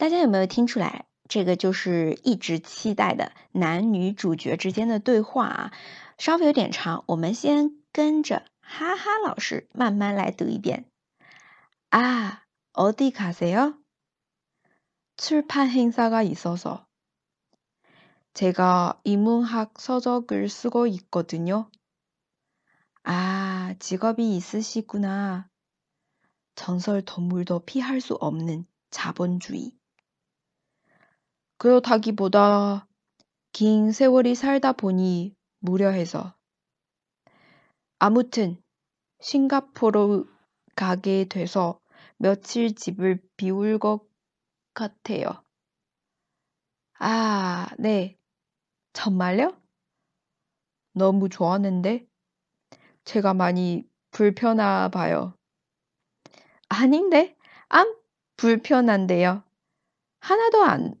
大家有没有听出来？这个就是一直期待的男女主角之间的对话啊，稍微有点长，我们先跟着哈哈老师慢慢来读一遍。啊，어디가세 요？ 출판행사가있어서제가인문학서적을쓰고있거든요아직업이있으시구나전설동물도피할수없는 자본주의. 그렇다기보다 긴 세월이 살다 보니 무료해서. 아무튼 싱가포르 가게 돼서 며칠 집을 비울 것 같아요. 아, 네. 정말요? 너무 좋았는데 제가 많이 불편하 봐요. 아닌데? 암 불편한데요. 하나도 안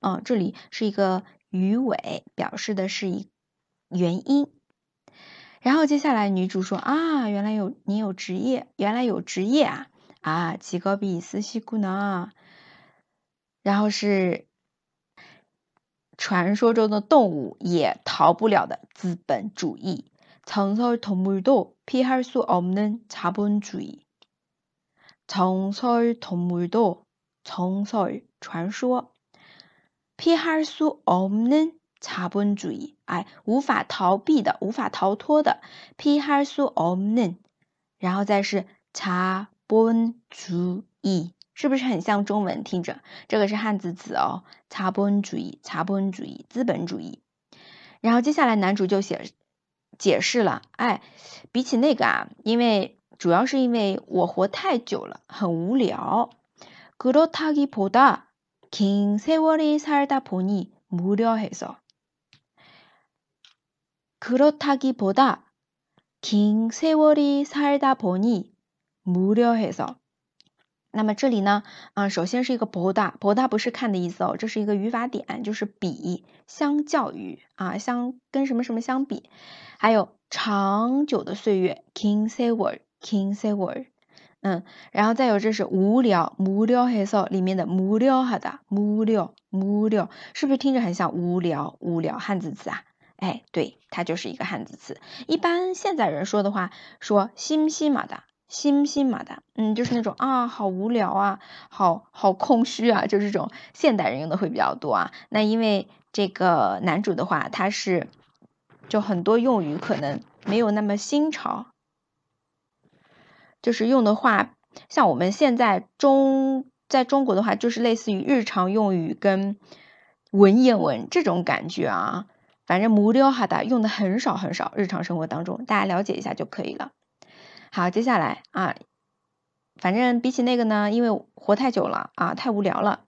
嗯，这里是一个鱼尾，表示的是一原因。然后接下来女主说啊，原来有你有职业，原来有职业啊，啊， 직업이 있으시구나. 然后是传说中的动物也逃不了的资本主义。전설동물도피할수없는자본주의 정설 동물도 정설 传说 피할 수 없는 자본주의 哎无法逃避的无法逃脱的 피할 수 없는 然后再是 자본주의 是不是很像中文听着这个是汉字词哦 자본주의 자본주의 资本主义然后接下来男主就写解释了哎比起那个啊因为主要是因为我活太久了，很无聊。그렇다기보다 긴세월이살다보니무료해 서。 그렇다기보다긴세월이살다보니무료해 서。 那么这里呢，啊，首先是一个보다보다不是看的意思哦，这是一个语法点，就是比，相较于啊，相跟什么什么相比。还有长久的岁月，긴세 월。 king say word， 嗯，然后再有这是无聊，无聊黑色里面的无聊哈的无聊无聊，是不是听着很像无聊无聊汉字词啊？哎，对，它就是一个汉字词。一般现在人说的话，说心心马达，心心马达，嗯，就是那种啊，好无聊啊，好好空虚啊，就是这种现代人用的会比较多啊。那因为这个男主的话，他是就很多用语可能没有那么新潮。就是用的话，像我们现在中在中国的话，就是类似于日常用语跟文言文这种感觉啊。反正木料哈达用的很少很少，日常生活当中大家了解一下就可以了。好，接下来啊，反正比起那个呢，因为活太久了啊，太无聊了。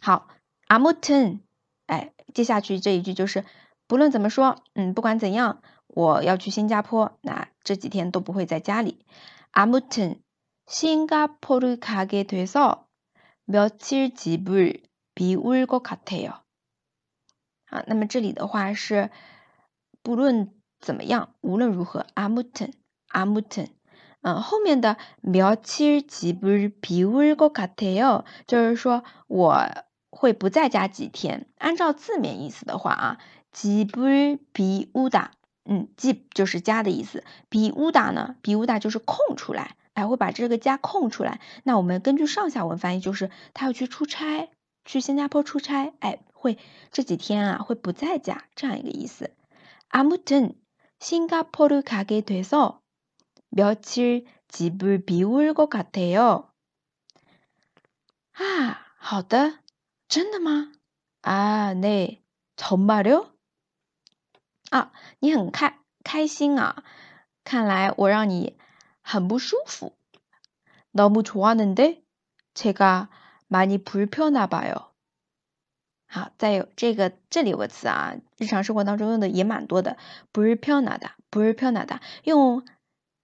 好，阿木腾，哎，接下去这一句就是不论怎么说，嗯，不管怎样，我要去新加坡，那这几天都不会在家里。 아무튼 싱가포르 가게 돼서 며칠 집을 비울것같아 요。 啊，那么这里的话是不论怎么样，无论如何，아무 튼， 아무 튼， 嗯，后面的며칠집을비울것같아 요， 就是说我会不在家几天。按照字面意思的话啊，집을비우 다， 嗯，집就是家的意思，비우다呢，비우다就是空出来，哎，会把这个家空出来。那我们根据上下文翻译，就是他要去出差，去新加坡出差，哎，会这几天啊会不在家这样一个意思。아무튼싱가포르가게돼서며칠집을비울것같아 요。 啊，好的，真的吗？啊，네정말요 啊，你很开开心啊！看来我让你很不舒服。너무좋아하는데제가많이불편하봐 요。 好，再有这个这里有个词啊，日常生活当中用的也蛮多的，불편하 다， 불편하 다， 用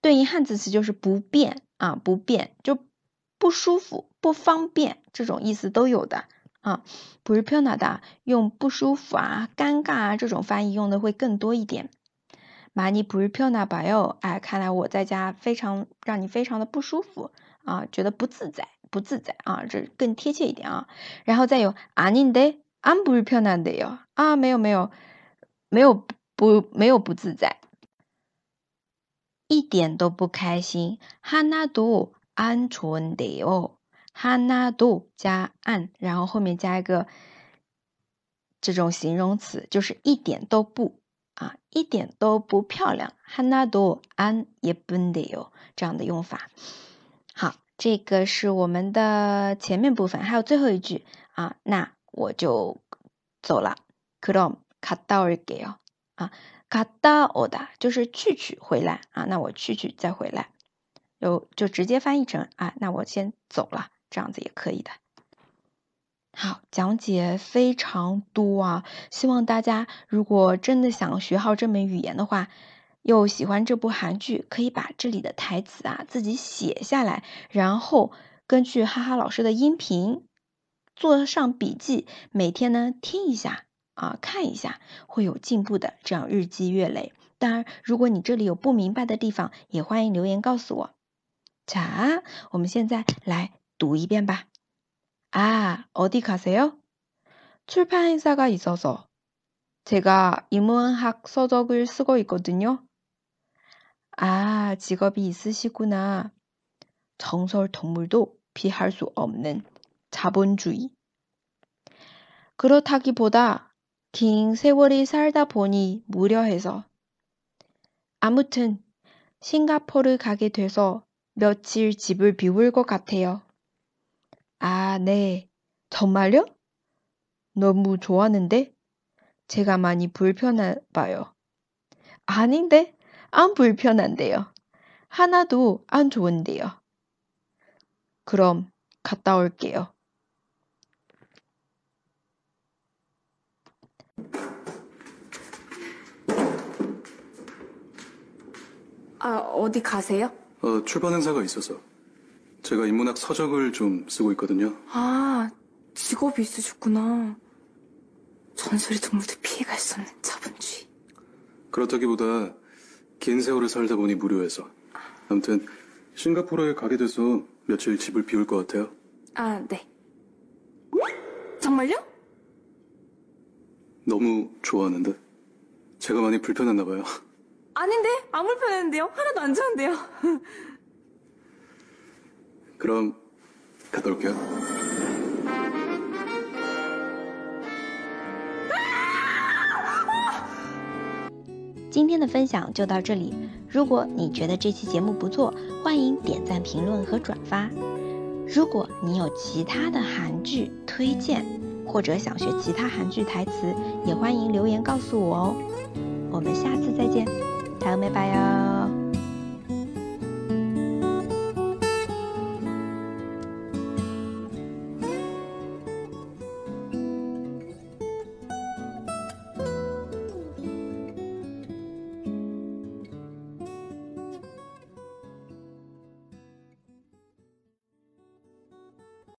对应汉字词就是不便啊，不便就不舒服、不方便这种意思都有的。 啊，不是漂亮的，用不舒服啊、尴尬啊这种翻译用的会更多一点。玛尼不是漂亮吧哟，哎，看来我在家非常让你非常的不舒服啊，觉得不自在，不自在啊，这更贴切一点啊。然后再有阿宁的，俺不是漂亮的哟，啊，没有没有没有不没有不自在，一点都不开心。哈纳多安좋은的哟。哈纳度加안然后后面加一个这种形容词，就是一点都不啊，一点都不漂亮。哈纳度안예쁜데 요， 这样的用法。好，这个是我们的前面部分，还有最后一句啊，那我就走了。그럼갔다올게 요， 啊，갔다오다就是去去回来啊，那我去去再回来，就就直接翻译成啊，那我先走了。 这样子也可以的。好，讲解非常多啊！希望大家如果真的想学好这门语言的话，又喜欢这部韩剧，可以把这里的台词啊自己写下来，然后根据哈哈老师的音频做上笔记，每天呢听一下啊看一下，会有进步的，这样日积月累。当然，如果你这里有不明白的地方，也欢迎留言告诉我。자我们现在来。 读一遍吧。啊，어디가세 요？ 출판행사가있어서제가인문학서적을쓰고있거든요아직업이있으시구나정설동물도피할수없는자본주의그렇다기보다긴세월이살다보니무료해서아무튼싱가포르가게돼서며칠집을비울것같아요 아, 네. 정말요? 너무 좋아하는데? 제가 많이 불편해 봐요. 아닌데? 안 불편한데요. 하나도 안 좋은데요. 그럼 갔다 올게요. 아, 어디 가세요? 어, 출판 행사가 있어서. 제가 인문학 서적을 좀 쓰고 있거든요. 아, 직업이 있으셨구나. 전설의 동물도 피해갈 수 없는 자본주의. 그렇다기보다 긴 세월을 살다 보니 무료해서. 아무튼 싱가포르에 가게 돼서 며칠 집을 비울 것 같아요. 아, 네. 정말요? 너무 좋아하는데 제가 많이 불편했나 봐요. 아닌데? 안 불편했는데요? 하나도 안 좋은데요? 그럼 갔다 올게요. 今天的分享就到这里。如果你觉得这期节目不错，欢迎点赞、评论和转发。如果你有其他的韩剧推荐，或者想学其他韩剧台词，也欢迎留言告诉我哦。我们下次再见，大家拜拜哟。